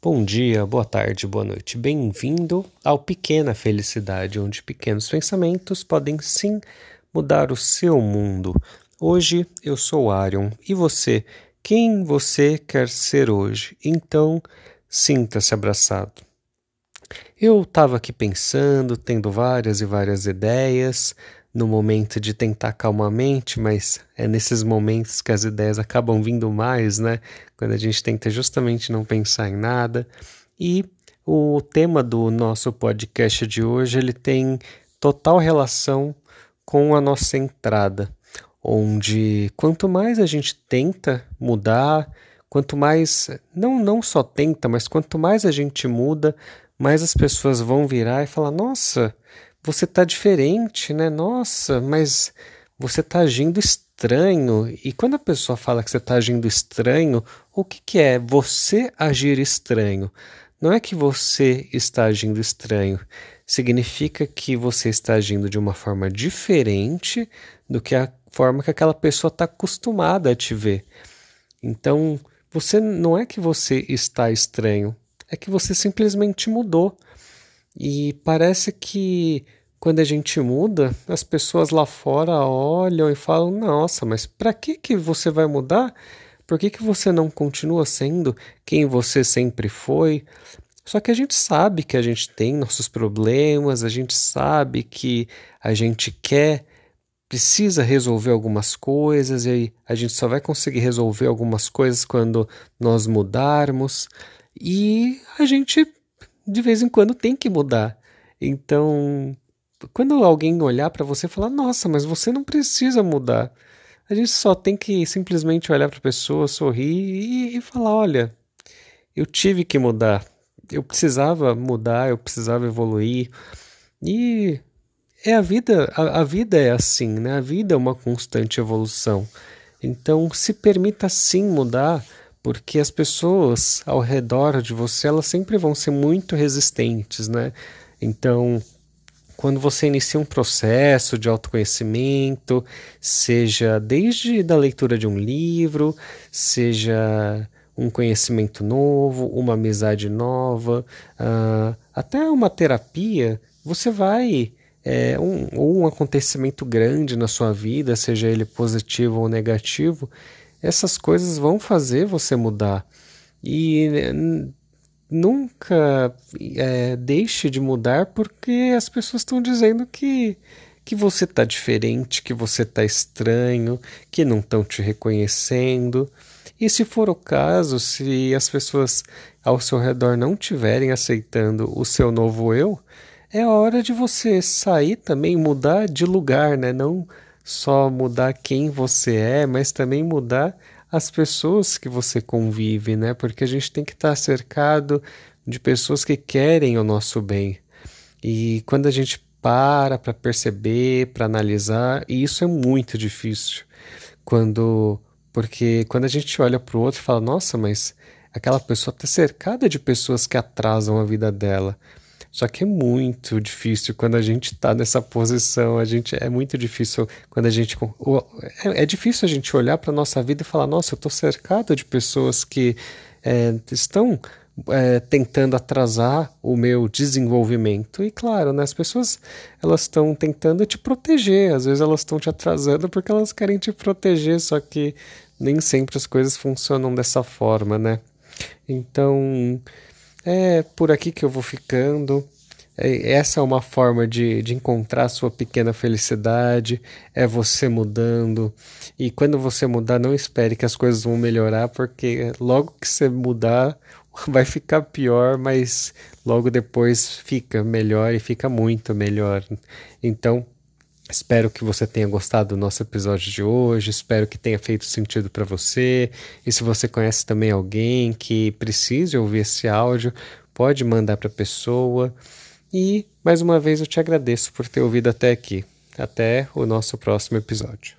Bom dia, boa tarde, boa noite. Bem-vindo ao Pequena Felicidade, onde pequenos pensamentos podem sim mudar o seu mundo. Hoje eu sou Arion e você, quem você quer ser hoje? Então, sinta-se abraçado. Eu estava aqui pensando, tendo várias e várias ideias, no momento de tentar calmar a mente, mas é nesses momentos que as ideias acabam vindo mais, né? Quando a gente tenta justamente não pensar em nada. E o tema do nosso podcast de hoje, ele tem total relação com a nossa entrada, onde quanto mais a gente tenta mudar, quanto mais não não só tenta, mas quanto mais a gente muda, mais as pessoas vão virar e falar: "Nossa, você tá diferente, né? Nossa, mas você tá agindo estranho. E quando a pessoa fala que você tá agindo estranho, o que, que é você agir estranho? Não é que você está agindo estranho, significa que você está agindo de uma forma diferente do que a forma que aquela pessoa está acostumada a te ver. Então, você não é que você está estranho, é que você simplesmente mudou. E parece que quando a gente muda, as pessoas lá fora olham e falam: Nossa, mas para que, que você vai mudar? Por que, que você não continua sendo quem você sempre foi? Só que a gente sabe que a gente tem nossos problemas, a gente sabe que a gente quer, precisa resolver algumas coisas, e a gente só vai conseguir resolver algumas coisas quando nós mudarmos. E a gente de vez em quando tem que mudar. Então, quando alguém olhar para você e falar, nossa, mas você não precisa mudar. A gente só tem que simplesmente olhar para a pessoa, sorrir e, e falar, olha, eu tive que mudar. Eu precisava mudar, eu precisava evoluir. E é a vida, a, a, vida é assim, né? A vida é uma constante evolução. Então, se permita sim mudar, porque as pessoas ao redor de você, elas sempre vão ser muito resistentes, né? Então, quando você inicia um processo de autoconhecimento, seja desde da leitura de um livro, seja um conhecimento novo, uma amizade nova, uh, até uma terapia, você vai é, um, ou um acontecimento grande na sua vida, seja ele positivo ou negativo, essas coisas vão fazer você mudar. E nunca é, deixe de mudar porque as pessoas estão dizendo que, que você está diferente, que você está estranho, que não estão te reconhecendo. E se for o caso, se as pessoas ao seu redor não estiverem aceitando o seu novo eu, é hora de você sair também, mudar de lugar, né? Não só mudar quem você é, mas também mudar as pessoas que você convive, né? Porque a gente tem que estar cercado de pessoas que querem o nosso bem. E quando a gente para para perceber, para analisar, e isso é muito difícil. Quando porque quando a gente olha para o outro e fala: "Nossa, mas aquela pessoa está cercada de pessoas que atrasam a vida dela". Só que é muito difícil quando a gente está nessa posição. A gente é muito difícil quando a gente é, é difícil a gente olhar para nossa vida e falar: nossa, eu estou cercado de pessoas que é, estão é, tentando atrasar o meu desenvolvimento. E claro, né, as pessoas elas estão tentando te proteger. Às vezes elas estão te atrasando porque elas querem te proteger. Só que nem sempre as coisas funcionam dessa forma, né? Então é por aqui que eu vou ficando. É, essa é uma forma de, de encontrar sua pequena felicidade, é você mudando. E quando você mudar, não espere que as coisas vão melhorar, porque logo que você mudar, vai ficar pior, mas logo depois fica melhor e fica muito melhor. Então, Espero que você tenha gostado do nosso episódio de hoje, espero que tenha feito sentido para você. E se você conhece também alguém que precise ouvir esse áudio, pode mandar para a pessoa. E mais uma vez eu te agradeço por ter ouvido até aqui. Até o nosso próximo episódio.